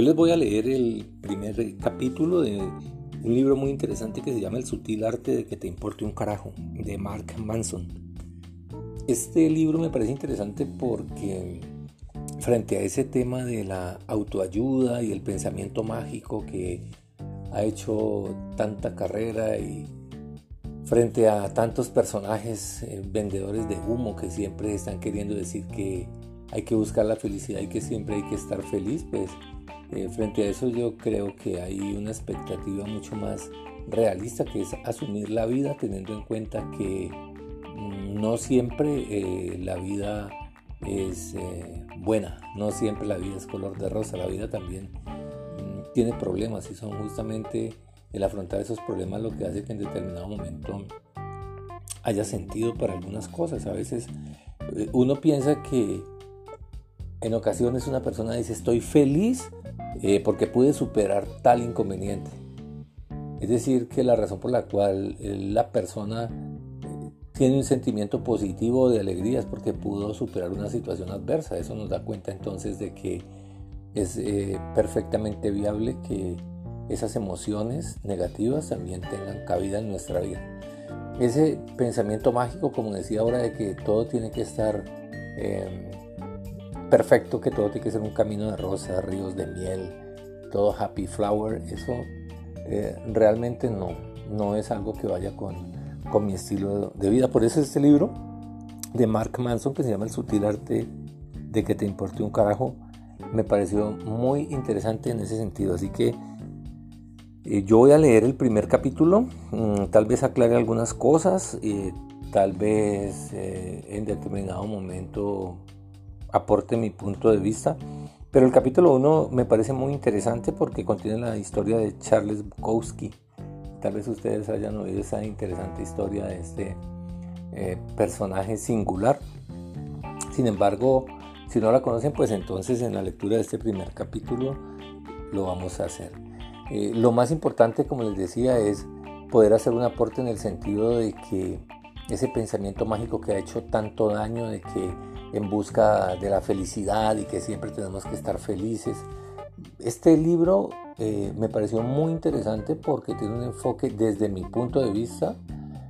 Hoy les voy a leer el primer capítulo de un libro muy interesante que se llama El sutil arte de que te importe un carajo, de Mark Manson. Este libro me parece interesante porque frente a ese tema de la autoayuda y el pensamiento mágico que ha hecho tanta carrera y frente a tantos personajes eh, vendedores de humo que siempre están queriendo decir que hay que buscar la felicidad y que siempre hay que estar feliz, pues eh, frente a eso yo creo que hay una expectativa mucho más realista que es asumir la vida teniendo en cuenta que mm, no siempre eh, la vida es eh, buena, no siempre la vida es color de rosa, la vida también mm, tiene problemas y son justamente el afrontar esos problemas lo que hace que en determinado momento haya sentido para algunas cosas. A veces uno piensa que en ocasiones una persona dice estoy feliz eh, porque pude superar tal inconveniente. Es decir, que la razón por la cual eh, la persona eh, tiene un sentimiento positivo de alegría es porque pudo superar una situación adversa. Eso nos da cuenta entonces de que es perfectamente viable que esas emociones negativas también tengan cabida en nuestra vida. Ese pensamiento mágico, como decía ahora, de que todo tiene que estar em, perfecto, que todo tiene que ser un camino de rosas, ríos de miel, todo happy flower, eso eh, realmente no, no es algo que vaya con, con mi estilo de vida. Por eso este libro de Mark Manson, que se llama El sutil arte de que te importe un carajo, me pareció muy interesante en ese sentido. Así que eh, yo voy a leer el primer capítulo, mm, tal vez aclare algunas cosas, y tal vez eh, en determinado momento aporte mi punto de vista. Pero el capítulo 1 me parece muy interesante porque contiene la historia de Charles Bukowski. Tal vez ustedes hayan oído esa interesante historia de este eh, personaje singular. Sin embargo, si no la conocen, pues entonces en la lectura de este primer capítulo lo vamos a hacer. Eh, lo más importante, como les decía, es poder hacer un aporte en el sentido de que ese pensamiento mágico que ha hecho tanto daño, de que en busca de la felicidad y que siempre tenemos que estar felices. Este libro eh, me pareció muy interesante porque tiene un enfoque desde mi punto de vista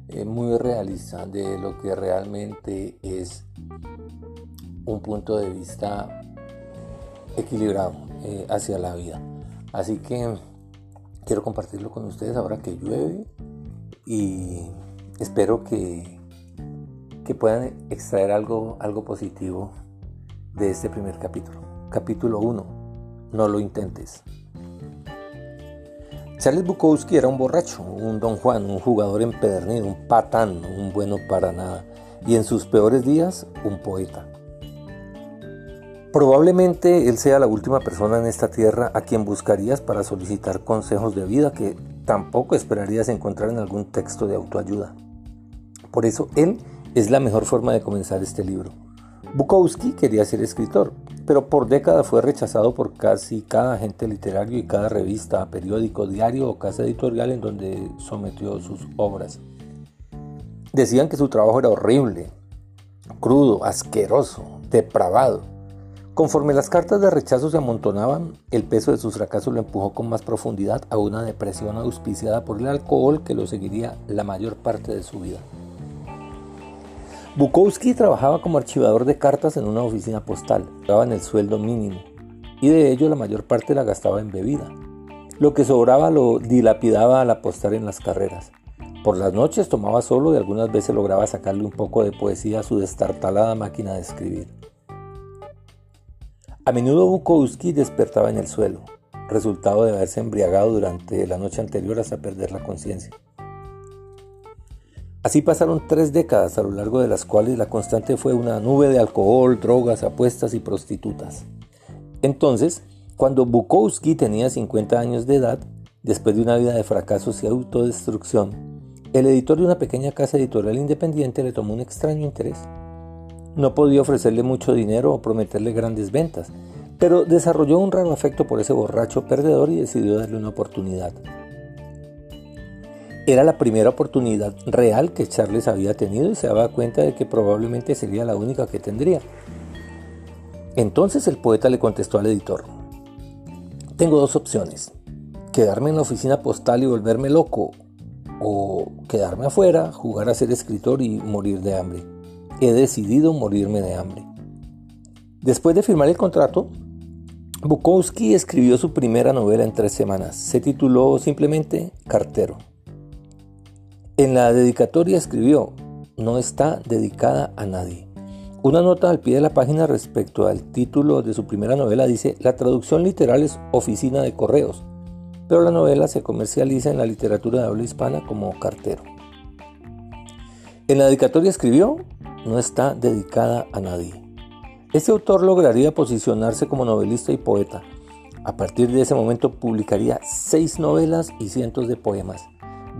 eh, muy realista de lo que realmente es un punto de vista equilibrado eh, hacia la vida. Así que quiero compartirlo con ustedes ahora que llueve y espero que que puedan extraer algo, algo positivo de este primer capítulo. Capítulo 1. No lo intentes. Charles Bukowski era un borracho, un don Juan, un jugador empedernido, un patán, un bueno para nada, y en sus peores días, un poeta. Probablemente él sea la última persona en esta tierra a quien buscarías para solicitar consejos de vida que tampoco esperarías encontrar en algún texto de autoayuda. Por eso él es la mejor forma de comenzar este libro. Bukowski quería ser escritor, pero por décadas fue rechazado por casi cada agente literario y cada revista, periódico, diario o casa editorial en donde sometió sus obras. Decían que su trabajo era horrible, crudo, asqueroso, depravado. Conforme las cartas de rechazo se amontonaban, el peso de sus fracasos lo empujó con más profundidad a una depresión auspiciada por el alcohol que lo seguiría la mayor parte de su vida. Bukowski trabajaba como archivador de cartas en una oficina postal, en el sueldo mínimo y de ello la mayor parte la gastaba en bebida. Lo que sobraba lo dilapidaba al apostar en las carreras. Por las noches tomaba solo y algunas veces lograba sacarle un poco de poesía a su destartalada máquina de escribir. A menudo Bukowski despertaba en el suelo, resultado de haberse embriagado durante la noche anterior hasta perder la conciencia. Así pasaron tres décadas a lo largo de las cuales la constante fue una nube de alcohol, drogas, apuestas y prostitutas. Entonces, cuando Bukowski tenía 50 años de edad, después de una vida de fracasos y autodestrucción, el editor de una pequeña casa editorial independiente le tomó un extraño interés. No podía ofrecerle mucho dinero o prometerle grandes ventas, pero desarrolló un raro afecto por ese borracho perdedor y decidió darle una oportunidad. Era la primera oportunidad real que Charles había tenido y se daba cuenta de que probablemente sería la única que tendría. Entonces el poeta le contestó al editor, Tengo dos opciones. Quedarme en la oficina postal y volverme loco o quedarme afuera, jugar a ser escritor y morir de hambre. He decidido morirme de hambre. Después de firmar el contrato, Bukowski escribió su primera novela en tres semanas. Se tituló simplemente Cartero. En la dedicatoria escribió, no está dedicada a nadie. Una nota al pie de la página respecto al título de su primera novela dice, la traducción literal es Oficina de Correos, pero la novela se comercializa en la literatura de habla hispana como Cartero. En la dedicatoria escribió, no está dedicada a nadie. Este autor lograría posicionarse como novelista y poeta. A partir de ese momento publicaría seis novelas y cientos de poemas.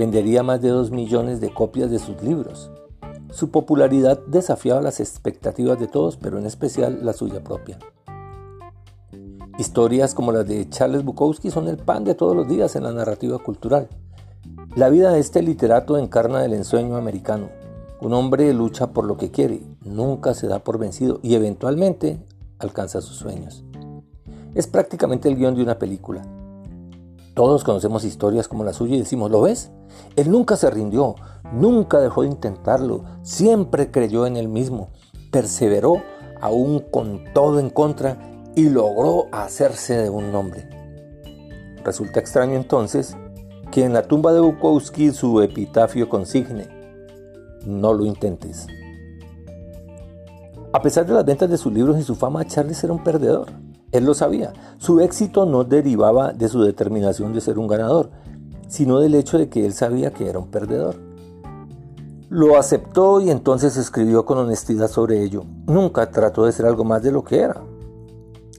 Vendería más de dos millones de copias de sus libros. Su popularidad desafiaba las expectativas de todos, pero en especial la suya propia. Historias como las de Charles Bukowski son el pan de todos los días en la narrativa cultural. La vida de este literato encarna el ensueño americano. Un hombre lucha por lo que quiere, nunca se da por vencido y eventualmente alcanza sus sueños. Es prácticamente el guion de una película. Todos conocemos historias como la suya y decimos, ¿lo ves? Él nunca se rindió, nunca dejó de intentarlo, siempre creyó en él mismo, perseveró aún con todo en contra y logró hacerse de un nombre. Resulta extraño entonces que en la tumba de Bukowski su epitafio consigne, no lo intentes. A pesar de las ventas de sus libros y su fama, Charles era un perdedor. Él lo sabía. Su éxito no derivaba de su determinación de ser un ganador, sino del hecho de que él sabía que era un perdedor. Lo aceptó y entonces escribió con honestidad sobre ello. Nunca trató de ser algo más de lo que era.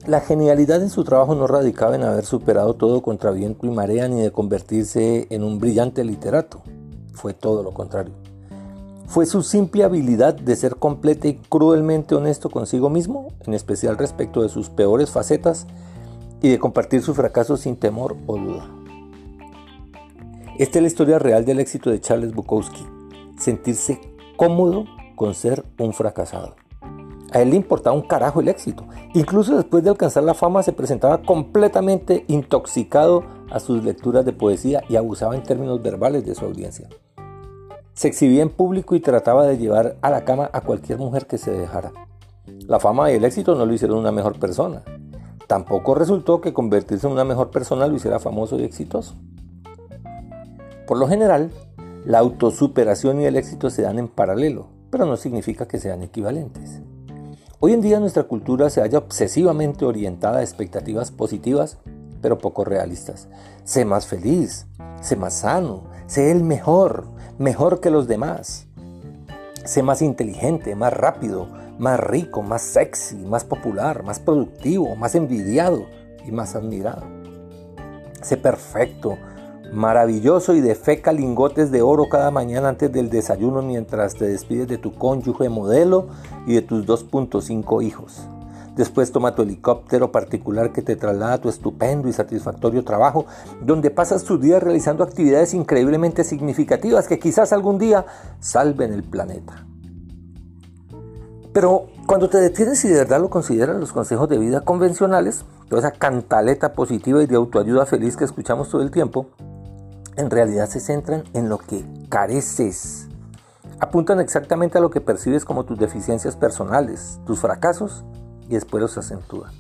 La genialidad en su trabajo no radicaba en haber superado todo contra viento y marea ni de convertirse en un brillante literato. Fue todo lo contrario. Fue su simple habilidad de ser completa y cruelmente honesto consigo mismo, en especial respecto de sus peores facetas, y de compartir su fracaso sin temor o duda. Esta es la historia real del éxito de Charles Bukowski, sentirse cómodo con ser un fracasado. A él le importaba un carajo el éxito. Incluso después de alcanzar la fama se presentaba completamente intoxicado a sus lecturas de poesía y abusaba en términos verbales de su audiencia. Se exhibía en público y trataba de llevar a la cama a cualquier mujer que se dejara. La fama y el éxito no lo hicieron una mejor persona. Tampoco resultó que convertirse en una mejor persona lo hiciera famoso y exitoso. Por lo general, la autosuperación y el éxito se dan en paralelo, pero no significa que sean equivalentes. Hoy en día nuestra cultura se halla obsesivamente orientada a expectativas positivas, pero poco realistas. Sé más feliz, sé más sano, sé el mejor, mejor que los demás. Sé más inteligente, más rápido, más rico, más sexy, más popular, más productivo, más envidiado y más admirado. Sé perfecto, maravilloso y de feca lingotes de oro cada mañana antes del desayuno mientras te despides de tu cónyuge modelo y de tus 2.5 hijos. Después toma tu helicóptero particular que te traslada a tu estupendo y satisfactorio trabajo, donde pasas tus días realizando actividades increíblemente significativas que quizás algún día salven el planeta. Pero cuando te detienes y de verdad lo consideras los consejos de vida convencionales, toda esa cantaleta positiva y de autoayuda feliz que escuchamos todo el tiempo, en realidad se centran en lo que careces. Apuntan exactamente a lo que percibes como tus deficiencias personales, tus fracasos y después los acentúa.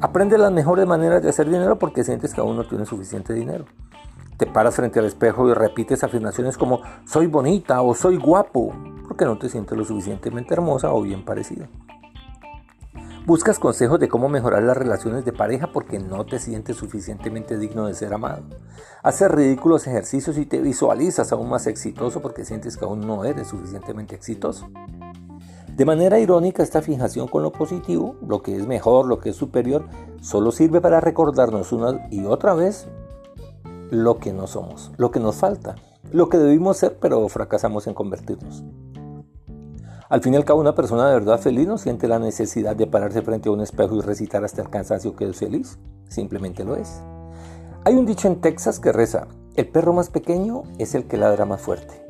Aprende las mejores maneras de hacer dinero porque sientes que aún no tienes suficiente dinero. Te paras frente al espejo y repites afirmaciones como soy bonita o soy guapo porque no te sientes lo suficientemente hermosa o bien parecida. Buscas consejos de cómo mejorar las relaciones de pareja porque no te sientes suficientemente digno de ser amado. Haces ridículos ejercicios y te visualizas aún más exitoso porque sientes que aún no eres suficientemente exitoso. De manera irónica, esta fijación con lo positivo, lo que es mejor, lo que es superior, solo sirve para recordarnos una y otra vez lo que no somos, lo que nos falta, lo que debimos ser pero fracasamos en convertirnos. Al fin y al cabo, una persona de verdad feliz no siente la necesidad de pararse frente a un espejo y recitar hasta el cansancio que es feliz, simplemente lo es. Hay un dicho en Texas que reza, el perro más pequeño es el que ladra más fuerte.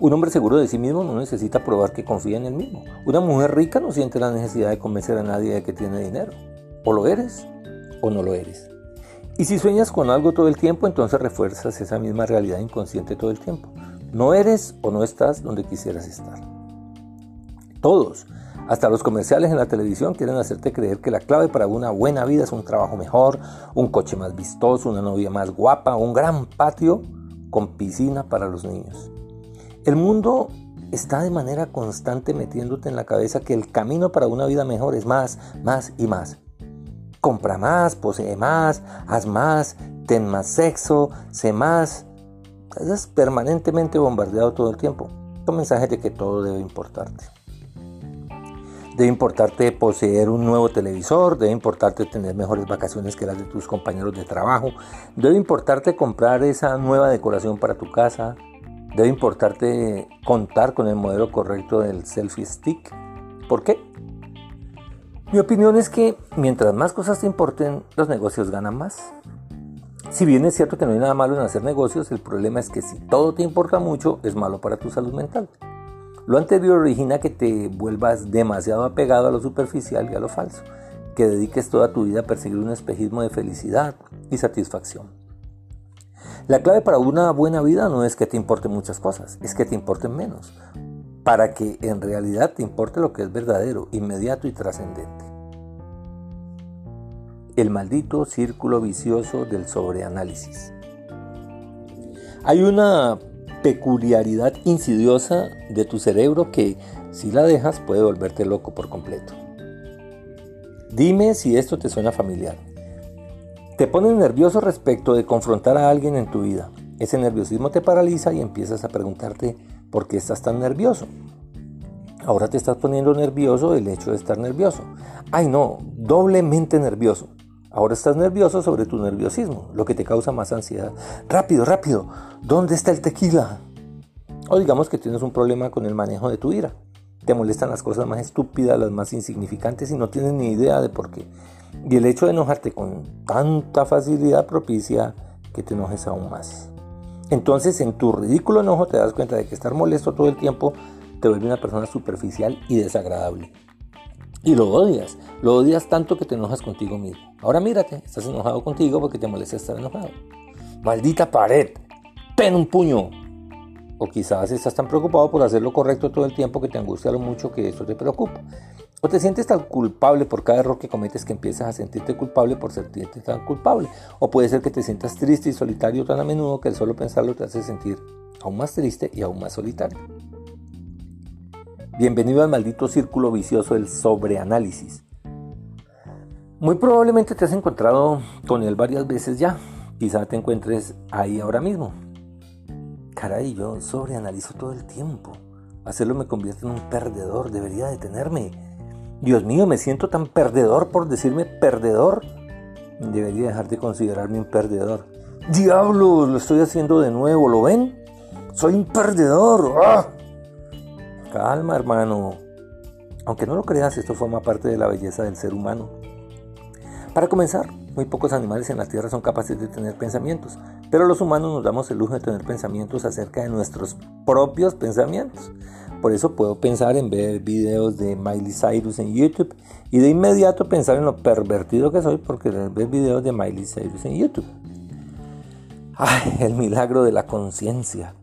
Un hombre seguro de sí mismo no necesita probar que confía en él mismo. Una mujer rica no siente la necesidad de convencer a nadie de que tiene dinero. O lo eres o no lo eres. Y si sueñas con algo todo el tiempo, entonces refuerzas esa misma realidad inconsciente todo el tiempo. No eres o no estás donde quisieras estar. Todos, hasta los comerciales en la televisión quieren hacerte creer que la clave para una buena vida es un trabajo mejor, un coche más vistoso, una novia más guapa, un gran patio con piscina para los niños. El mundo está de manera constante metiéndote en la cabeza que el camino para una vida mejor es más, más y más. Compra más, posee más, haz más, ten más sexo, sé más. Estás permanentemente bombardeado todo el tiempo con mensajes de que todo debe importarte. Debe importarte poseer un nuevo televisor, debe importarte tener mejores vacaciones que las de tus compañeros de trabajo, debe importarte comprar esa nueva decoración para tu casa, Debe importarte contar con el modelo correcto del selfie stick. ¿Por qué? Mi opinión es que mientras más cosas te importen, los negocios ganan más. Si bien es cierto que no hay nada malo en hacer negocios, el problema es que si todo te importa mucho, es malo para tu salud mental. Lo anterior origina que te vuelvas demasiado apegado a lo superficial y a lo falso, que dediques toda tu vida a perseguir un espejismo de felicidad y satisfacción. La clave para una buena vida no es que te importen muchas cosas, es que te importen menos, para que en realidad te importe lo que es verdadero, inmediato y trascendente. El maldito círculo vicioso del sobreanálisis. Hay una peculiaridad insidiosa de tu cerebro que si la dejas puede volverte loco por completo. Dime si esto te suena familiar. Te pones nervioso respecto de confrontar a alguien en tu vida. Ese nerviosismo te paraliza y empiezas a preguntarte por qué estás tan nervioso. Ahora te estás poniendo nervioso el hecho de estar nervioso. Ay no, doblemente nervioso. Ahora estás nervioso sobre tu nerviosismo, lo que te causa más ansiedad. Rápido, rápido, ¿dónde está el tequila? O digamos que tienes un problema con el manejo de tu ira. Te molestan las cosas más estúpidas, las más insignificantes y no tienes ni idea de por qué. Y el hecho de enojarte con tanta facilidad propicia que te enojes aún más. Entonces en tu ridículo enojo te das cuenta de que estar molesto todo el tiempo te vuelve una persona superficial y desagradable. Y lo odias, lo odias tanto que te enojas contigo mismo. Ahora mírate, estás enojado contigo porque te molesta estar enojado. Maldita pared, ten un puño. O quizás estás tan preocupado por hacer lo correcto todo el tiempo que te angustia lo mucho que eso te preocupa. O te sientes tan culpable por cada error que cometes que empiezas a sentirte culpable por sentirte tan culpable. O puede ser que te sientas triste y solitario tan a menudo que el solo pensarlo te hace sentir aún más triste y aún más solitario. Bienvenido al maldito círculo vicioso del sobreanálisis. Muy probablemente te has encontrado con él varias veces ya. Quizá te encuentres ahí ahora mismo. Caray, yo sobreanalizo todo el tiempo. Hacerlo me convierte en un perdedor. Debería detenerme Dios mío, me siento tan perdedor por decirme perdedor. Debería dejar de considerarme un perdedor. Diablo, lo estoy haciendo de nuevo, ¿lo ven? Soy un perdedor. ¡Ah! Calma, hermano. Aunque no lo creas, esto forma parte de la belleza del ser humano. Para comenzar, muy pocos animales en la Tierra son capaces de tener pensamientos, pero los humanos nos damos el lujo de tener pensamientos acerca de nuestros propios pensamientos. Por eso puedo pensar en ver videos de Miley Cyrus en YouTube y de inmediato pensar en lo pervertido que soy porque ver videos de Miley Cyrus en YouTube. Ay, el milagro de la conciencia.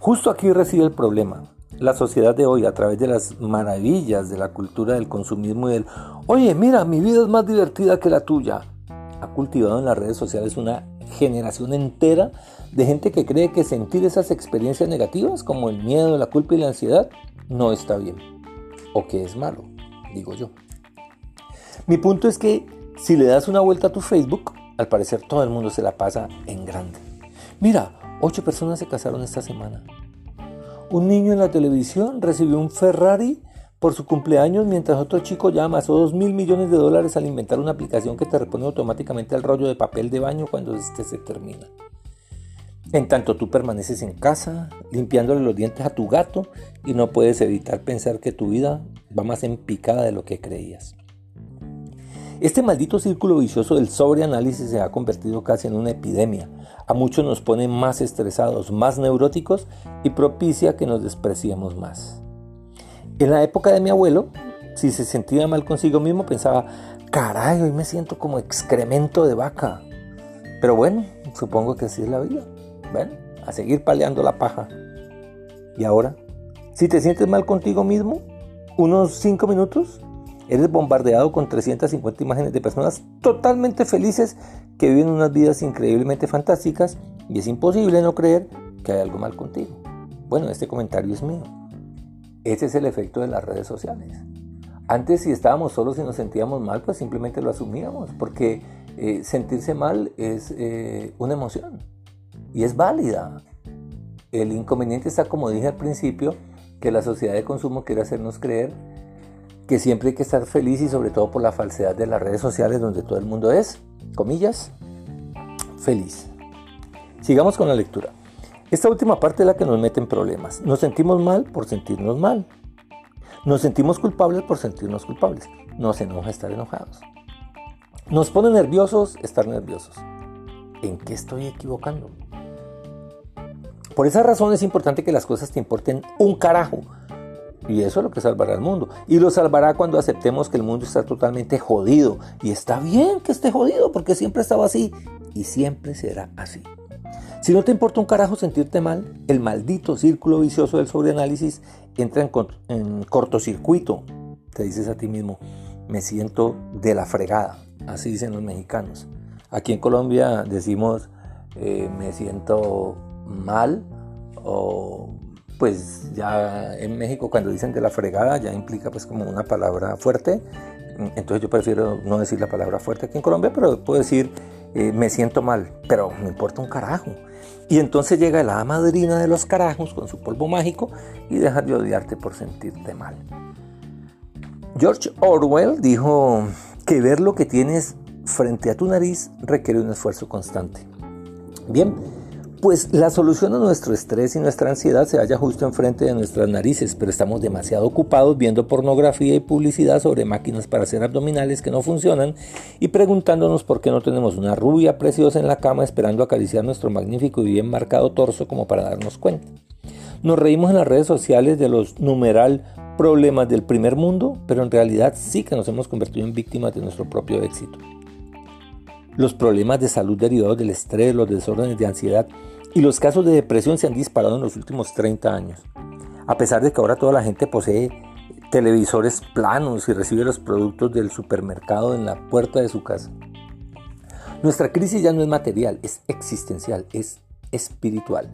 Justo aquí reside el problema. La sociedad de hoy, a través de las maravillas de la cultura del consumismo y del, oye, mira, mi vida es más divertida que la tuya, ha cultivado en las redes sociales una generación entera de gente que cree que sentir esas experiencias negativas como el miedo, la culpa y la ansiedad no está bien o que es malo, digo yo. Mi punto es que si le das una vuelta a tu Facebook, al parecer todo el mundo se la pasa en grande. Mira, ocho personas se casaron esta semana. Un niño en la televisión recibió un Ferrari por su cumpleaños, mientras otro chico ya amasó 2 mil millones de dólares al inventar una aplicación que te repone automáticamente el rollo de papel de baño cuando este se termina. En tanto tú permaneces en casa, limpiándole los dientes a tu gato y no puedes evitar pensar que tu vida va más en picada de lo que creías. Este maldito círculo vicioso del sobreanálisis se ha convertido casi en una epidemia. A muchos nos pone más estresados, más neuróticos y propicia que nos despreciemos más. En la época de mi abuelo, si se sentía mal consigo mismo, pensaba, caray, hoy me siento como excremento de vaca. Pero bueno, supongo que así es la vida. Bueno, a seguir paleando la paja. Y ahora, si te sientes mal contigo mismo, unos 5 minutos, eres bombardeado con 350 imágenes de personas totalmente felices que viven unas vidas increíblemente fantásticas y es imposible no creer que hay algo mal contigo. Bueno, este comentario es mío. Ese es el efecto de las redes sociales. Antes si estábamos solos y nos sentíamos mal, pues simplemente lo asumíamos, porque eh, sentirse mal es eh, una emoción y es válida. El inconveniente está, como dije al principio, que la sociedad de consumo quiere hacernos creer que siempre hay que estar feliz y sobre todo por la falsedad de las redes sociales donde todo el mundo es, comillas, feliz. Sigamos con la lectura. Esta última parte es la que nos mete en problemas. Nos sentimos mal por sentirnos mal. Nos sentimos culpables por sentirnos culpables. Nos enoja estar enojados. Nos pone nerviosos estar nerviosos. ¿En qué estoy equivocando? Por esa razón es importante que las cosas te importen un carajo. Y eso es lo que salvará al mundo. Y lo salvará cuando aceptemos que el mundo está totalmente jodido. Y está bien que esté jodido porque siempre ha estado así y siempre será así. Si no te importa un carajo sentirte mal, el maldito círculo vicioso del sobreanálisis entra en, cortocircuito. Te dices a ti mismo, me siento de la fregada. Así dicen los mexicanos. Aquí en Colombia decimos, eh, me siento mal o pues ya en México cuando dicen de la fregada ya implica pues como una palabra fuerte. Entonces yo prefiero no decir la palabra fuerte aquí en Colombia, pero puedo decir eh, me siento mal, pero me importa un carajo. Y entonces llega la madrina de los carajos con su polvo mágico y deja de odiarte por sentirte mal. George Orwell dijo que ver lo que tienes frente a tu nariz requiere un esfuerzo constante. Bien, pues la solución a nuestro estrés y nuestra ansiedad se halla justo enfrente de nuestras narices, pero estamos demasiado ocupados viendo pornografía y publicidad sobre máquinas para hacer abdominales que no funcionan y preguntándonos por qué no tenemos una rubia preciosa en la cama esperando acariciar nuestro magnífico y bien marcado torso como para darnos cuenta. Nos reímos en las redes sociales de los numeral problemas del primer mundo, pero en realidad sí que nos hemos convertido en víctimas de nuestro propio éxito. Los problemas de salud derivados del estrés, los desórdenes de ansiedad y los casos de depresión se han disparado en los últimos 30 años. A pesar de que ahora toda la gente posee televisores planos y recibe los productos del supermercado en la puerta de su casa. Nuestra crisis ya no es material, es existencial, es espiritual.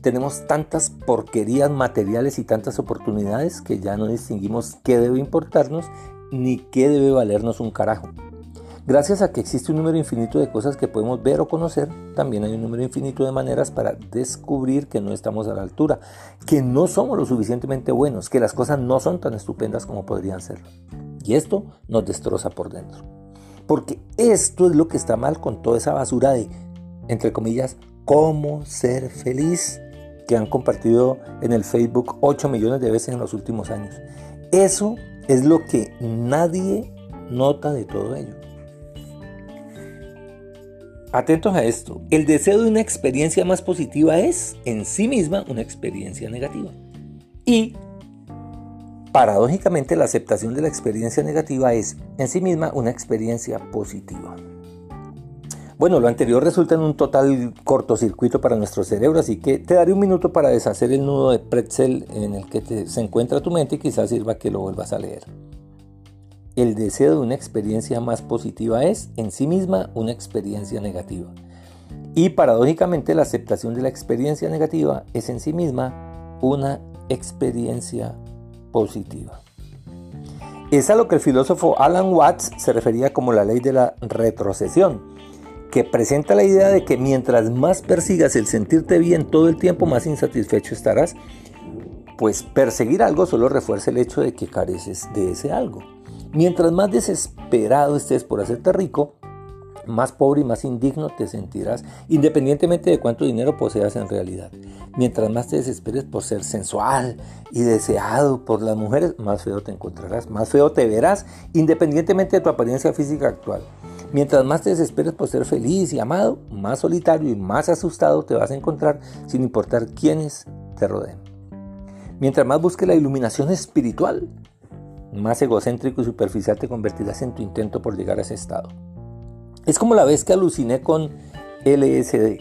Tenemos tantas porquerías materiales y tantas oportunidades que ya no distinguimos qué debe importarnos ni qué debe valernos un carajo. Gracias a que existe un número infinito de cosas que podemos ver o conocer, también hay un número infinito de maneras para descubrir que no estamos a la altura, que no somos lo suficientemente buenos, que las cosas no son tan estupendas como podrían ser. Y esto nos destroza por dentro. Porque esto es lo que está mal con toda esa basura de, entre comillas, cómo ser feliz que han compartido en el Facebook 8 millones de veces en los últimos años. Eso es lo que nadie nota de todo ello. Atentos a esto, el deseo de una experiencia más positiva es en sí misma una experiencia negativa. Y paradójicamente la aceptación de la experiencia negativa es en sí misma una experiencia positiva. Bueno, lo anterior resulta en un total cortocircuito para nuestro cerebro, así que te daré un minuto para deshacer el nudo de pretzel en el que se encuentra tu mente y quizás sirva que lo vuelvas a leer. El deseo de una experiencia más positiva es en sí misma una experiencia negativa. Y paradójicamente la aceptación de la experiencia negativa es en sí misma una experiencia positiva. Es a lo que el filósofo Alan Watts se refería como la ley de la retrocesión, que presenta la idea de que mientras más persigas el sentirte bien todo el tiempo, más insatisfecho estarás, pues perseguir algo solo refuerza el hecho de que careces de ese algo. Mientras más desesperado estés por hacerte rico, más pobre y más indigno te sentirás, independientemente de cuánto dinero poseas en realidad. Mientras más te desesperes por ser sensual y deseado por las mujeres, más feo te encontrarás, más feo te verás, independientemente de tu apariencia física actual. Mientras más te desesperes por ser feliz y amado, más solitario y más asustado te vas a encontrar sin importar quiénes te rodeen. Mientras más busques la iluminación espiritual, más egocéntrico y superficial te convertirás en tu intento por llegar a ese estado. Es como la vez que aluciné con LSD.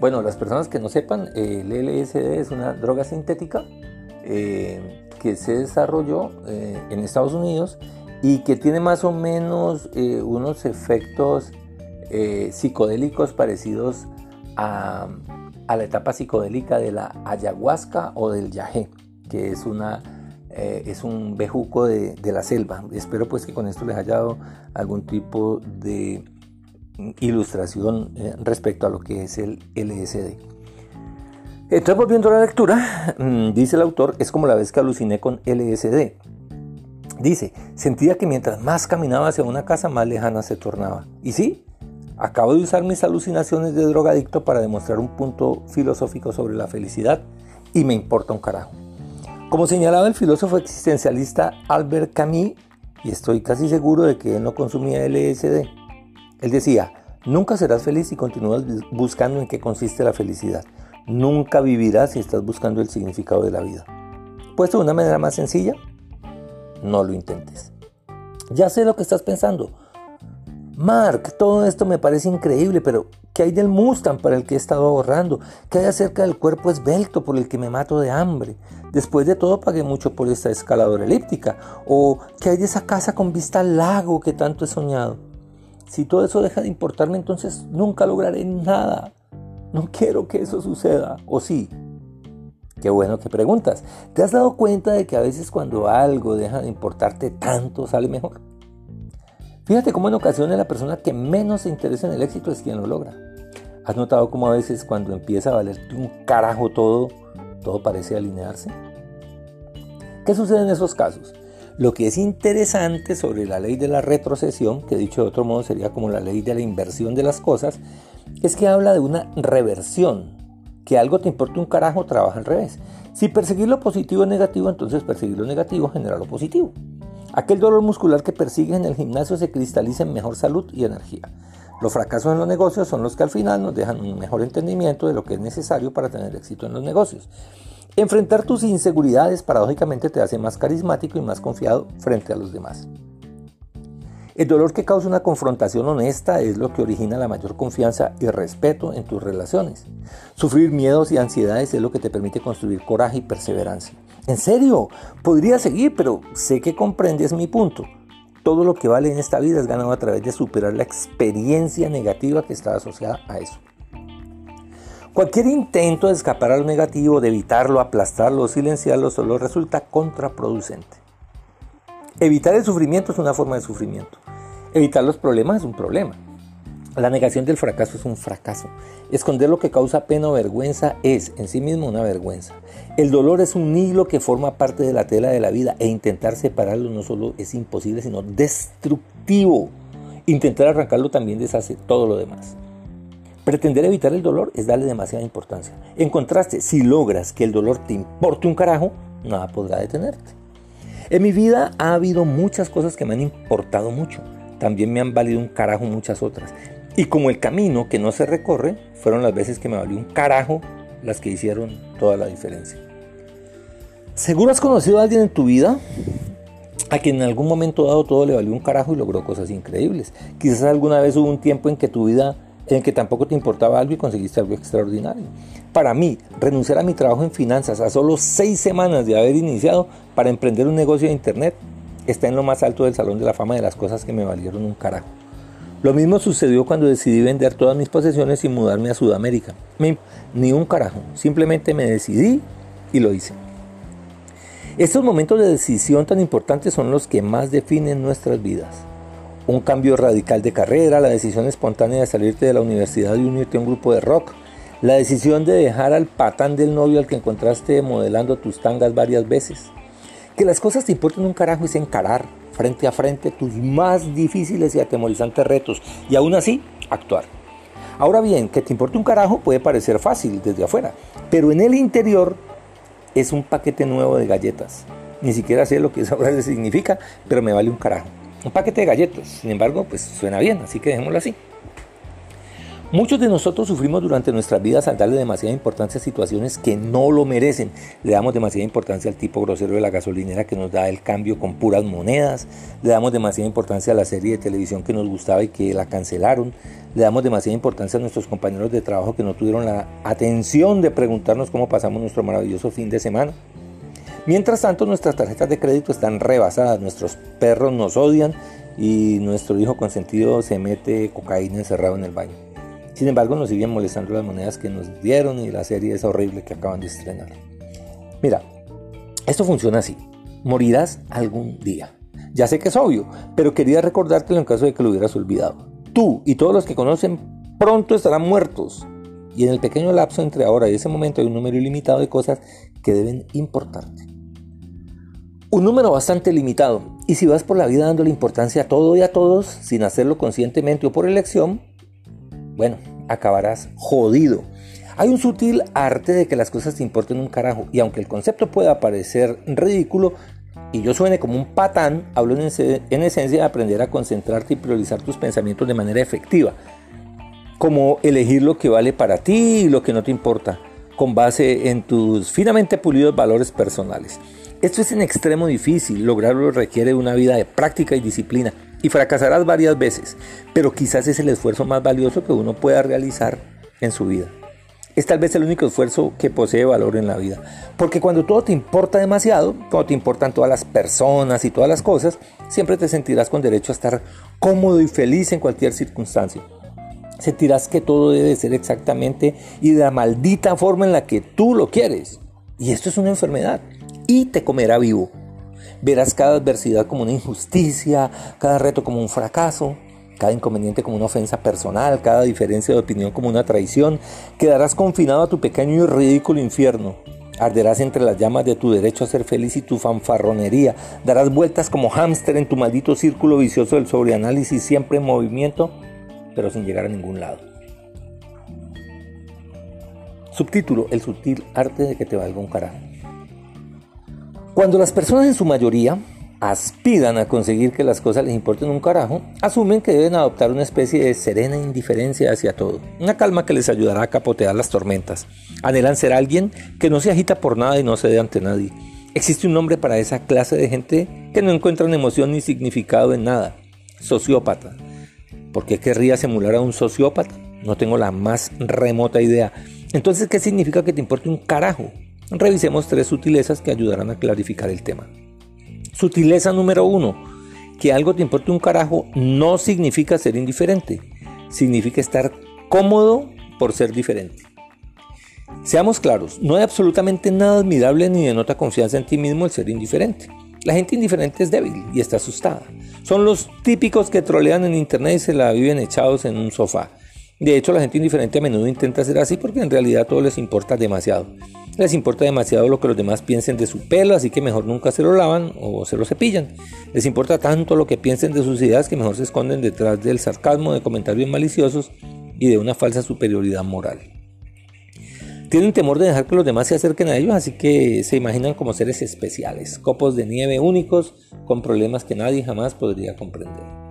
Bueno, las personas que no sepan, el LSD es una droga sintética eh, que se desarrolló eh, en Estados Unidos y que tiene más o menos eh, unos efectos psicodélicos parecidos a, la etapa psicodélica de la ayahuasca o del yagé, que es una eh, es un bejuco de, la selva. Espero pues que con esto les haya dado algún tipo de ilustración eh, respecto a lo que es el LSD. Entonces volviendo a la lectura, mm, dice el autor, es como la vez que aluciné con LSD. Dice, sentía que mientras más caminaba hacia una casa, más lejana se tornaba. Y sí, acabo de usar mis alucinaciones de drogadicto para demostrar un punto filosófico sobre la felicidad y me importa un carajo. Como señalaba el filósofo existencialista Albert Camus, y estoy casi seguro de que él no consumía LSD, él decía, nunca serás feliz si continúas buscando en qué consiste la felicidad. Nunca vivirás si estás buscando el significado de la vida. Puesto de una manera más sencilla, no lo intentes. Ya sé lo que estás pensando. Mark, todo esto me parece increíble, pero ¿qué hay del Mustang para el que he estado ahorrando? ¿Qué hay acerca del cuerpo esbelto por el que me mato de hambre? Después de todo pagué mucho por esta escaladora elíptica. ¿O qué hay de esa casa con vista al lago que tanto he soñado? Si todo eso deja de importarme, entonces nunca lograré nada. No quiero que eso suceda. ¿O sí? Qué bueno que preguntas. ¿Te has dado cuenta de que a veces cuando algo deja de importarte tanto sale mejor? Fíjate cómo en ocasiones la persona que menos se interesa en el éxito es quien lo logra. ¿Has notado cómo a veces cuando empieza a valerte un carajo todo, todo parece alinearse? ¿Qué sucede en esos casos? Lo que es interesante sobre la ley de la retrocesión, que dicho de otro modo sería como la ley de la inversión de las cosas, es que habla de una reversión, que algo te importa un carajo trabaja al revés. Si perseguir lo positivo es negativo, entonces perseguir lo negativo genera lo positivo. Aquel dolor muscular que persigues en el gimnasio se cristaliza en mejor salud y energía. Los fracasos en los negocios son los que al final nos dejan un mejor entendimiento de lo que es necesario para tener éxito en los negocios. Enfrentar tus inseguridades paradójicamente te hace más carismático y más confiado frente a los demás. El dolor que causa una confrontación honesta es lo que origina la mayor confianza y respeto en tus relaciones. Sufrir miedos y ansiedades es lo que te permite construir coraje y perseverancia. En serio, podría seguir, pero sé que comprendes mi punto. Todo lo que vale en esta vida es ganado a través de superar la experiencia negativa que está asociada a eso. Cualquier intento de escapar a lo negativo, de evitarlo, aplastarlo silenciarlo solo resulta contraproducente. Evitar el sufrimiento es una forma de sufrimiento. Evitar los problemas es un problema. La negación del fracaso es un fracaso. Esconder lo que causa pena o vergüenza es en sí mismo una vergüenza. El dolor es un hilo que forma parte de la tela de la vida e intentar separarlo no solo es imposible, sino destructivo. Intentar arrancarlo también deshace todo lo demás. Pretender evitar el dolor es darle demasiada importancia. En contraste, si logras que el dolor te importe un carajo, nada podrá detenerte. En mi vida ha habido muchas cosas que me han importado mucho. También me han valido un carajo muchas otras. Y como el camino que no se recorre, fueron las veces que me valió un carajo las que hicieron toda la diferencia. Seguro has conocido a alguien en tu vida a quien en algún momento dado todo le valió un carajo y logró cosas increíbles. Quizás alguna vez hubo un tiempo en que tu vida en que tampoco te importaba algo y conseguiste algo extraordinario. Para mí, renunciar a mi trabajo en finanzas a solo seis semanas de haber iniciado para emprender un negocio de internet está en lo más alto del salón de la fama de las cosas que me valieron un carajo. Lo mismo sucedió cuando decidí vender todas mis posesiones y mudarme a Sudamérica. ni un carajo, simplemente me decidí y lo hice. Estos momentos de decisión tan importantes son los que más definen nuestras vidas un cambio radical de carrera, la decisión espontánea de salirte de la universidad y unirte a un grupo de rock, la decisión de dejar al patán del novio al que encontraste modelando tus tangas varias veces. Que las cosas te importen un carajo es encarar frente a frente tus más difíciles y atemorizantes retos y aún así actuar. Ahora bien, que te importe un carajo puede parecer fácil desde afuera, pero en el interior es un paquete nuevo de galletas. Ni siquiera sé lo que eso significa, pero me vale un carajo un paquete de galletas. Sin embargo, pues suena bien, así que dejémoslo así. Muchos de nosotros sufrimos durante nuestras vidas al darle demasiada importancia a situaciones que no lo merecen. Le damos demasiada importancia al tipo grosero de la gasolinera que nos da el cambio con puras monedas. Le damos demasiada importancia a la serie de televisión que nos gustaba y que la cancelaron. Le damos demasiada importancia a nuestros compañeros de trabajo que no tuvieron la atención de preguntarnos cómo pasamos nuestro maravilloso fin de semana. Mientras tanto, nuestras tarjetas de crédito están rebasadas, nuestros perros nos odian y nuestro hijo consentido se mete cocaína encerrado en el baño. Sin embargo, nos siguen molestando las monedas que nos dieron y la serie es horrible que acaban de estrenar. Mira, esto funciona así. Morirás algún día. Ya sé que es obvio, pero quería recordártelo en caso de que lo hubieras olvidado. Tú y todos los que conocen pronto estarán muertos. Y en el pequeño lapso entre ahora y ese momento hay un número ilimitado de cosas que deben importarte. Un número bastante limitado. Y si vas por la vida dándole importancia a todo y a todos, sin hacerlo conscientemente o por elección, bueno, acabarás jodido. Hay un sutil arte de que las cosas te importen un carajo y aunque el concepto pueda parecer ridículo y yo suene como un patán, hablo en, en esencia de aprender a concentrarte y priorizar tus pensamientos de manera efectiva, como elegir lo que vale para ti y lo que no te importa, con base en tus finamente pulidos valores personales. Esto es en extremo difícil, lograrlo requiere una vida de práctica y disciplina y fracasarás varias veces, pero quizás es el esfuerzo más valioso que uno pueda realizar en su vida. Es tal vez el único esfuerzo que posee valor en la vida. Porque cuando todo te importa demasiado, cuando te importan todas las personas y todas las cosas, siempre te sentirás con derecho a estar cómodo y feliz en cualquier circunstancia. Sentirás que todo debe ser exactamente y de la maldita forma en la que tú lo quieres. Y esto es una enfermedad y te comerá vivo. Verás cada adversidad como una injusticia, cada reto como un fracaso, cada inconveniente como una ofensa personal, cada diferencia de opinión como una traición. Quedarás confinado a tu pequeño y ridículo infierno. Arderás entre las llamas de tu derecho a ser feliz y tu fanfarronería. Darás vueltas como hámster en tu maldito círculo vicioso del sobreanálisis, siempre en movimiento, pero sin llegar a ningún lado. Subtítulo: El sutil arte de que te valga un carajo. Cuando las personas en su mayoría aspiran a conseguir que las cosas les importen un carajo, asumen que deben adoptar una especie de serena indiferencia hacia todo, una calma que les ayudará a capotear las tormentas. Anhelan ser alguien que no se agita por nada y no cede ante nadie. Existe un nombre para esa clase de gente que no encuentran emoción ni significado en nada, sociópata. ¿Por qué querría emular a un sociópata? No tengo la más remota idea. Entonces, ¿qué significa que te importe un carajo? Revisemos tres sutilezas que ayudarán a clarificar el tema. Sutileza número uno, que algo te importe un carajo no significa ser indiferente, significa estar cómodo por ser diferente. Seamos claros, no hay absolutamente nada admirable ni denota confianza en ti mismo el ser indiferente. La gente indiferente es débil y está asustada. Son los típicos que trolean en internet y se la viven echados en un sofá. De hecho, la gente indiferente a menudo intenta ser así porque en realidad todo les importa demasiado. Les importa demasiado lo que los demás piensen de su pelo, así que mejor nunca se lo lavan o se lo cepillan. Les importa tanto lo que piensen de sus ideas que mejor se esconden detrás del sarcasmo, de comentarios maliciosos y de una falsa superioridad moral. Tienen temor de dejar que los demás se acerquen a ellos, así que se imaginan como seres especiales, copos de nieve únicos, con problemas que nadie jamás podría comprender.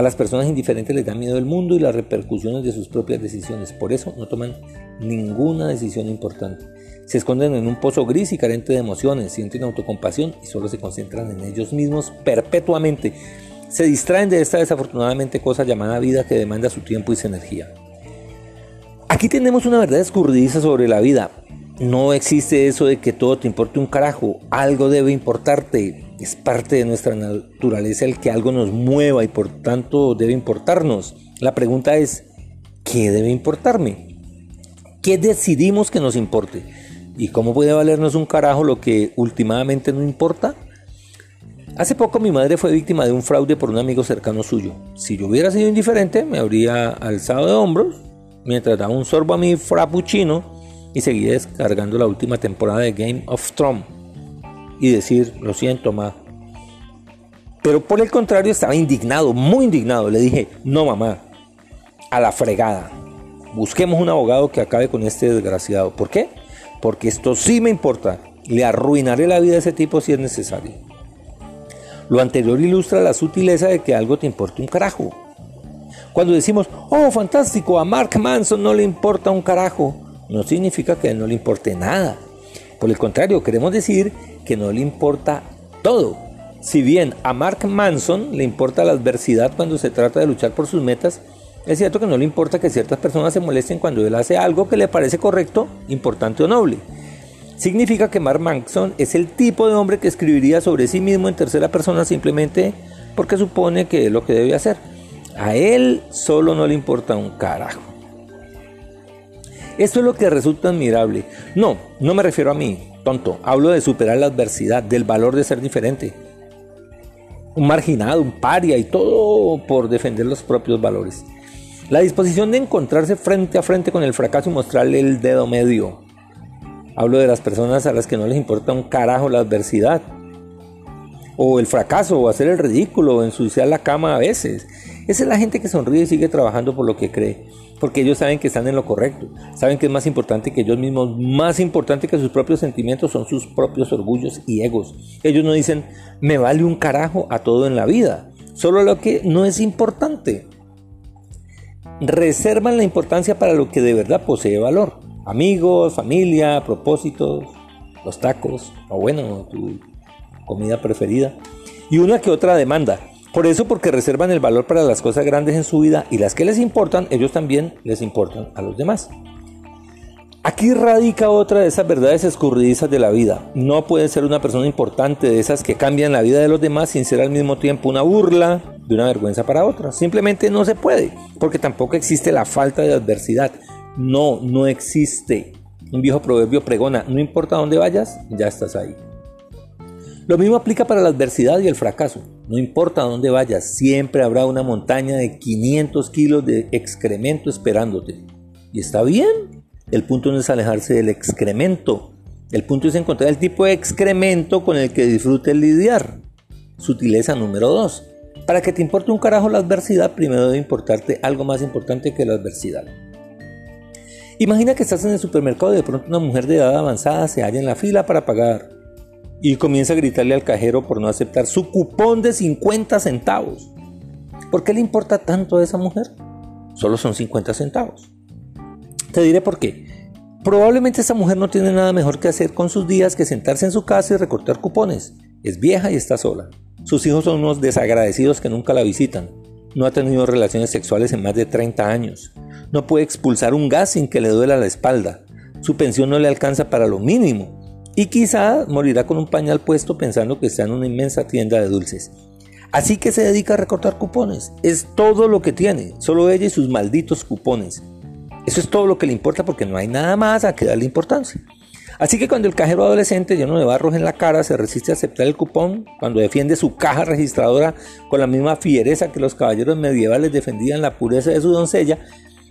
A las personas indiferentes les da miedo el mundo y las repercusiones de sus propias decisiones. Por eso no toman ninguna decisión importante. Se esconden en un pozo gris y carente de emociones, sienten autocompasión y solo se concentran en ellos mismos perpetuamente. Se distraen de esta desafortunadamente cosa llamada vida que demanda su tiempo y su energía. Aquí tenemos una verdad escurridiza sobre la vida. No existe eso de que todo te importe un carajo. Algo debe importarte. Es parte de nuestra naturaleza el que algo nos mueva y por tanto debe importarnos. La pregunta es, ¿qué debe importarme? ¿Qué decidimos que nos importe? ¿Y cómo puede valernos un carajo lo que últimamente no importa? Hace poco mi madre fue víctima de un fraude por un amigo cercano suyo. Si yo hubiera sido indiferente, me habría alzado de hombros mientras daba un sorbo a mi frappuccino y seguía descargando la última temporada de Game of Thrones y decir, lo siento, ma. Pero por el contrario estaba indignado, muy indignado. Le dije, no, mamá, a la fregada. Busquemos un abogado que acabe con este desgraciado. ¿Por qué? Porque esto sí me importa. Le arruinaré la vida a ese tipo si es necesario. Lo anterior ilustra la sutileza de que algo te importe un carajo. Cuando decimos, oh, fantástico, a Mark Manson no le importa un carajo, no significa que no le importe nada. Por el contrario, queremos decir que no le importa todo. Si bien a Mark Manson le importa la adversidad cuando se trata de luchar por sus metas, es cierto que no le importa que ciertas personas se molesten cuando él hace algo que le parece correcto, importante o noble. Significa que Mark Manson es el tipo de hombre que escribiría sobre sí mismo en tercera persona simplemente porque supone que es lo que debe hacer. A él solo no le importa un carajo. Esto es lo que resulta admirable. No, no me refiero a mí, tonto. Hablo de superar la adversidad, del valor de ser diferente. Un marginado, un paria y todo por defender los propios valores. La disposición de encontrarse frente a frente con el fracaso y mostrarle el dedo medio. Hablo de las personas a las que no les importa un carajo la adversidad. O el fracaso, o hacer el ridículo, o ensuciar la cama a veces. Esa es la gente que sonríe y sigue trabajando por lo que cree, porque ellos saben que están en lo correcto, saben que es más importante que ellos mismos, más importante que sus propios sentimientos son sus propios orgullos y egos. Ellos no dicen, me vale un carajo a todo en la vida, solo lo que no es importante. Reservan la importancia para lo que de verdad posee valor. Amigos, familia, propósitos, los tacos, o bueno, tu comida preferida. Y una que otra demanda, por eso, porque reservan el valor para las cosas grandes en su vida y las que les importan, ellos también les importan a los demás. Aquí radica otra de esas verdades escurridizas de la vida. No puede ser una persona importante de esas que cambian la vida de los demás sin ser al mismo tiempo una burla de una vergüenza para otra. Simplemente no se puede, porque tampoco existe la falta de adversidad. No, no existe. Un viejo proverbio pregona, no importa dónde vayas, ya estás ahí. Lo mismo aplica para la adversidad y el fracaso. No importa dónde vayas, siempre habrá una montaña de 500 kilos de excremento esperándote. Y está bien. El punto no es alejarse del excremento. El punto es encontrar el tipo de excremento con el que disfrutes lidiar. Sutileza número 2. Para que te importe un carajo la adversidad, primero debe importarte algo más importante que la adversidad. Imagina que estás en el supermercado y de pronto una mujer de edad avanzada se halla en la fila para pagar y comienza a gritarle al cajero por no aceptar su cupón de 50 centavos. ¿Por qué le importa tanto a esa mujer? Solo son 50 centavos. Te diré por qué. Probablemente esa mujer no tiene nada mejor que hacer con sus días que sentarse en su casa y recortar cupones. Es vieja y está sola. Sus hijos son unos desagradecidos que nunca la visitan. No ha tenido relaciones sexuales en más de 30 años. No puede expulsar un gas sin que le duela la espalda. Su pensión no le alcanza para lo mínimo y quizá morirá con un pañal puesto pensando que está en una inmensa tienda de dulces. Así que se dedica a recortar cupones. Es todo lo que tiene, solo ella y sus malditos cupones. Eso es todo lo que le importa porque no hay nada más a que darle importancia. Así que cuando el cajero adolescente lleno de barros en la cara se resiste a aceptar el cupón, cuando defiende su caja registradora con la misma fiereza que los caballeros medievales defendían la pureza de su doncella,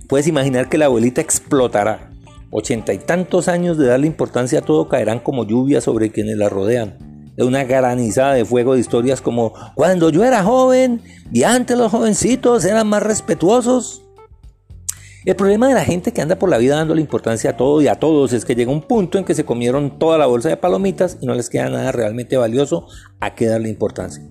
puedes imaginar que la abuelita explotará ochenta y tantos años de darle importancia a todo caerán como lluvia sobre quienes la rodean. De una granizada de fuego de historias como cuando yo era joven y antes los jovencitos eran más respetuosos. El problema de la gente que anda por la vida dándole importancia a todo y a todos es que llega un punto en que se comieron toda la bolsa de palomitas y no les queda nada realmente valioso a qué darle importancia.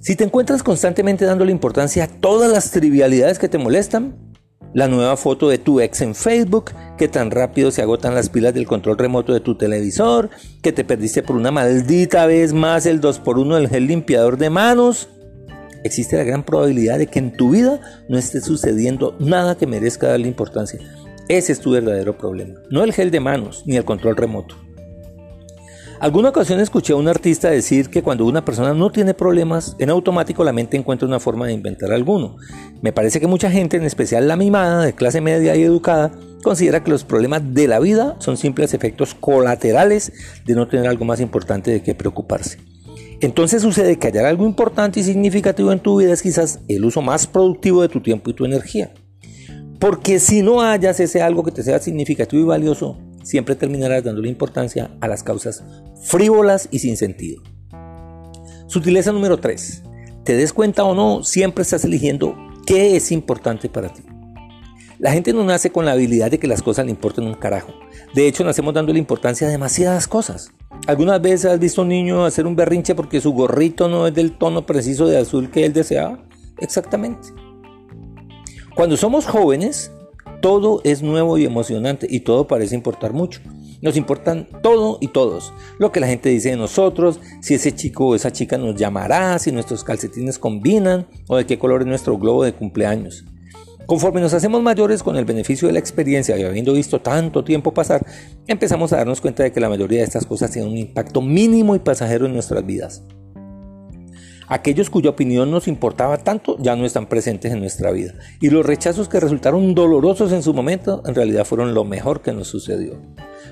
Si te encuentras constantemente dándole importancia a todas las trivialidades que te molestan, la nueva foto de tu ex en Facebook, que tan rápido se agotan las pilas del control remoto de tu televisor, que te perdiste por una maldita vez más el 2x1 del gel limpiador de manos. Existe la gran probabilidad de que en tu vida no esté sucediendo nada que merezca darle importancia. Ese es tu verdadero problema, no el gel de manos ni el control remoto. Alguna ocasión escuché a un artista decir que cuando una persona no tiene problemas, en automático la mente encuentra una forma de inventar alguno. Me parece que mucha gente, en especial la mimada, de clase media y educada, considera que los problemas de la vida son simples efectos colaterales de no tener algo más importante de qué preocuparse. Entonces sucede que hallar algo importante y significativo en tu vida es quizás el uso más productivo de tu tiempo y tu energía. Porque si no hallas ese algo que te sea significativo y valioso, siempre terminarás dándole importancia a las causas frívolas y sin sentido. Sutileza número 3. Te des cuenta o no, siempre estás eligiendo qué es importante para ti. La gente no nace con la habilidad de que las cosas le importen un carajo. De hecho, nacemos dándole importancia a demasiadas cosas. ¿Algunas veces has visto a un niño hacer un berrinche porque su gorrito no es del tono preciso de azul que él deseaba? Exactamente. Cuando somos jóvenes, todo es nuevo y emocionante y todo parece importar mucho. Nos importan todo y todos. Lo que la gente dice de nosotros, si ese chico o esa chica nos llamará, si nuestros calcetines combinan o de qué color es nuestro globo de cumpleaños. Conforme nos hacemos mayores con el beneficio de la experiencia y habiendo visto tanto tiempo pasar, empezamos a darnos cuenta de que la mayoría de estas cosas tienen un impacto mínimo y pasajero en nuestras vidas. Aquellos cuya opinión nos importaba tanto ya no están presentes en nuestra vida. Y los rechazos que resultaron dolorosos en su momento en realidad fueron lo mejor que nos sucedió.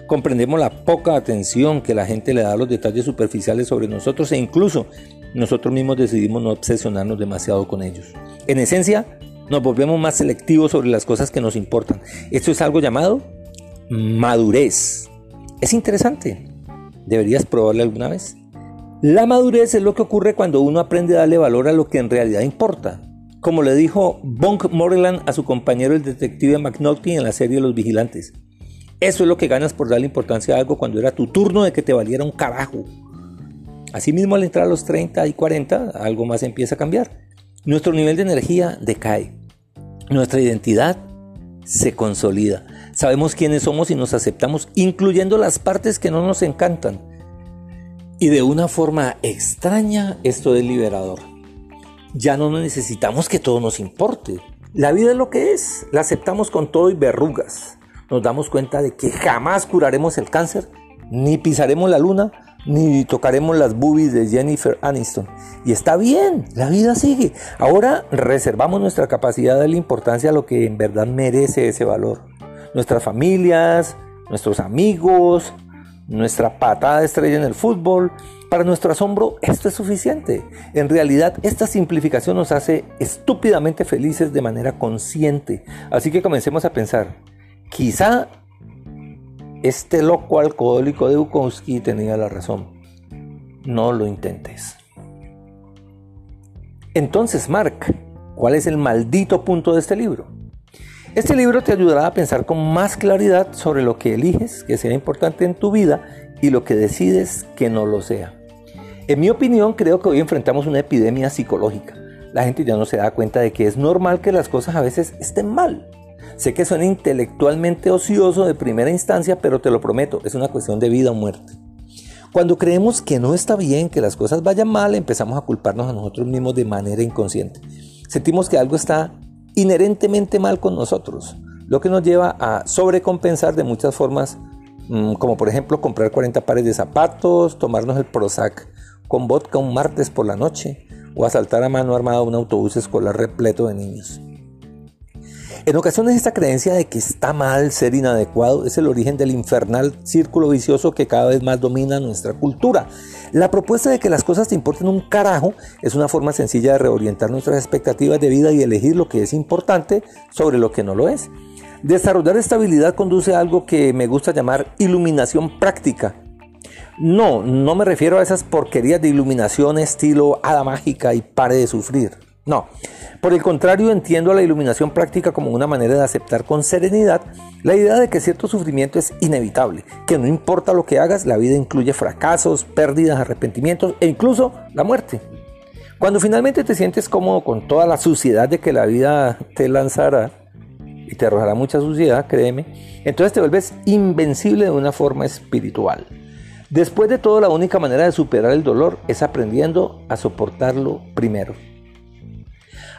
Comprendemos la poca atención que la gente le da a los detalles superficiales sobre nosotros e incluso nosotros mismos decidimos no obsesionarnos demasiado con ellos. En esencia, nos volvemos más selectivos sobre las cosas que nos importan. Esto es algo llamado madurez. Es interesante. ¿Deberías probarlo alguna vez? La madurez es lo que ocurre cuando uno aprende a darle valor a lo que en realidad importa. Como le dijo Bunk Moreland a su compañero el detective McNulty en la serie Los Vigilantes. Eso es lo que ganas por darle importancia a algo cuando era tu turno de que te valiera un carajo. Asimismo, al entrar a los 30 y 40, algo más empieza a cambiar. Nuestro nivel de energía decae. Nuestra identidad se consolida. Sabemos quiénes somos y nos aceptamos, incluyendo las partes que no nos encantan. Y de una forma extraña esto es liberador. Ya no necesitamos que todo nos importe. La vida es lo que es. La aceptamos con todo y verrugas. Nos damos cuenta de que jamás curaremos el cáncer, ni pisaremos la luna, ni tocaremos las boobies de Jennifer Aniston. Y está bien, la vida sigue. Ahora reservamos nuestra capacidad de darle importancia a lo que en verdad merece ese valor. Nuestras familias, nuestros amigos, nuestra patada estrella en el fútbol. Para nuestro asombro, esto es suficiente. En realidad, esta simplificación nos hace estúpidamente felices de manera consciente. Así que comencemos a pensar, quizá este loco alcohólico de Bukowski tenía la razón. No lo intentes. Entonces, Mark, ¿cuál es el maldito punto de este libro? Este libro te ayudará a pensar con más claridad sobre lo que eliges que sea importante en tu vida y lo que decides que no lo sea. En mi opinión, creo que hoy enfrentamos una epidemia psicológica. La gente ya no se da cuenta de que es normal que las cosas a veces estén mal. Sé que suena intelectualmente ocioso de primera instancia, pero te lo prometo, es una cuestión de vida o muerte. Cuando creemos que no está bien, que las cosas vayan mal, empezamos a culparnos a nosotros mismos de manera inconsciente. Sentimos que algo está inherentemente mal con nosotros, lo que nos lleva a sobrecompensar de muchas formas, mm, como por ejemplo comprar 40 pares de zapatos, tomarnos el Prozac con vodka un martes por la noche o asaltar a mano armada un autobús escolar repleto de niños. En ocasiones esta creencia de que está mal ser inadecuado es el origen del infernal círculo vicioso que cada vez más domina nuestra cultura. La propuesta de que las cosas te importen un carajo es una forma sencilla de reorientar nuestras expectativas de vida y elegir lo que es importante sobre lo que no lo es. Desarrollar estabilidad conduce a algo que me gusta llamar iluminación práctica. No, no me refiero a esas porquerías de iluminación estilo hada mágica y pare de sufrir. No, por el contrario, entiendo a la iluminación práctica como una manera de aceptar con serenidad la idea de que cierto sufrimiento es inevitable, que no importa lo que hagas, la vida incluye fracasos, pérdidas, arrepentimientos e incluso la muerte. Cuando finalmente te sientes cómodo con toda la suciedad de que la vida te lanzará, y te arrojará mucha suciedad, créeme, entonces te vuelves invencible de una forma espiritual. Después de todo, la única manera de superar el dolor es aprendiendo a soportarlo primero.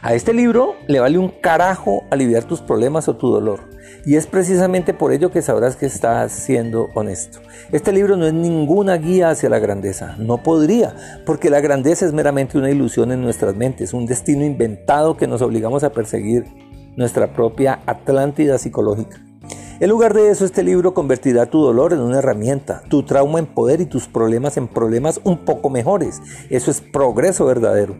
A este libro le vale un carajo aliviar tus problemas o tu dolor. Y es precisamente por ello que sabrás que estás siendo honesto. Este libro no es ninguna guía hacia la grandeza. No podría, porque la grandeza es meramente una ilusión en nuestras mentes, un destino inventado que nos obligamos a perseguir nuestra propia Atlántida psicológica. En lugar de eso, este libro convertirá tu dolor en una herramienta, tu trauma en poder y tus problemas en problemas un poco mejores. Eso es progreso verdadero.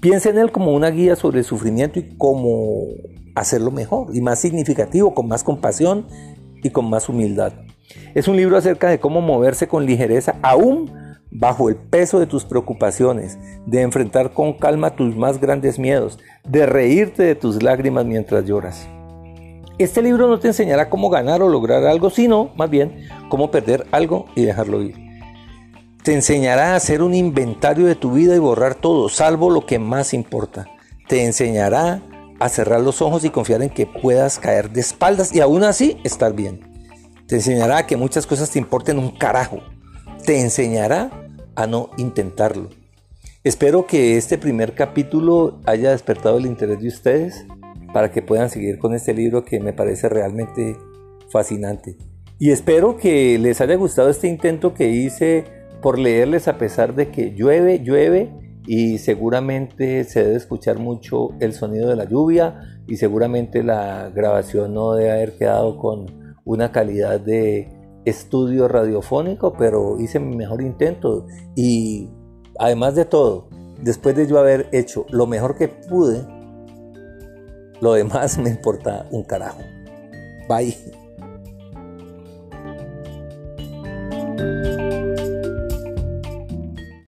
Piensa en él como una guía sobre el sufrimiento y cómo hacerlo mejor y más significativo, con más compasión y con más humildad. Es un libro acerca de cómo moverse con ligereza aún bajo el peso de tus preocupaciones, de enfrentar con calma tus más grandes miedos, de reírte de tus lágrimas mientras lloras. Este libro no te enseñará cómo ganar o lograr algo, sino más bien cómo perder algo y dejarlo ir. Te enseñará a hacer un inventario de tu vida y borrar todo, salvo lo que más importa. Te enseñará a cerrar los ojos y confiar en que puedas caer de espaldas y aún así estar bien. Te enseñará que muchas cosas te importen un carajo. Te enseñará a no intentarlo. Espero que este primer capítulo haya despertado el interés de ustedes para que puedan seguir con este libro que me parece realmente fascinante. Y espero que les haya gustado este intento que hice por leerles a pesar de que llueve, llueve y seguramente se debe escuchar mucho el sonido de la lluvia y seguramente la grabación no debe haber quedado con una calidad de estudio radiofónico, pero hice mi mejor intento y además de todo, después de yo haber hecho lo mejor que pude, lo demás me importa un carajo. Bye.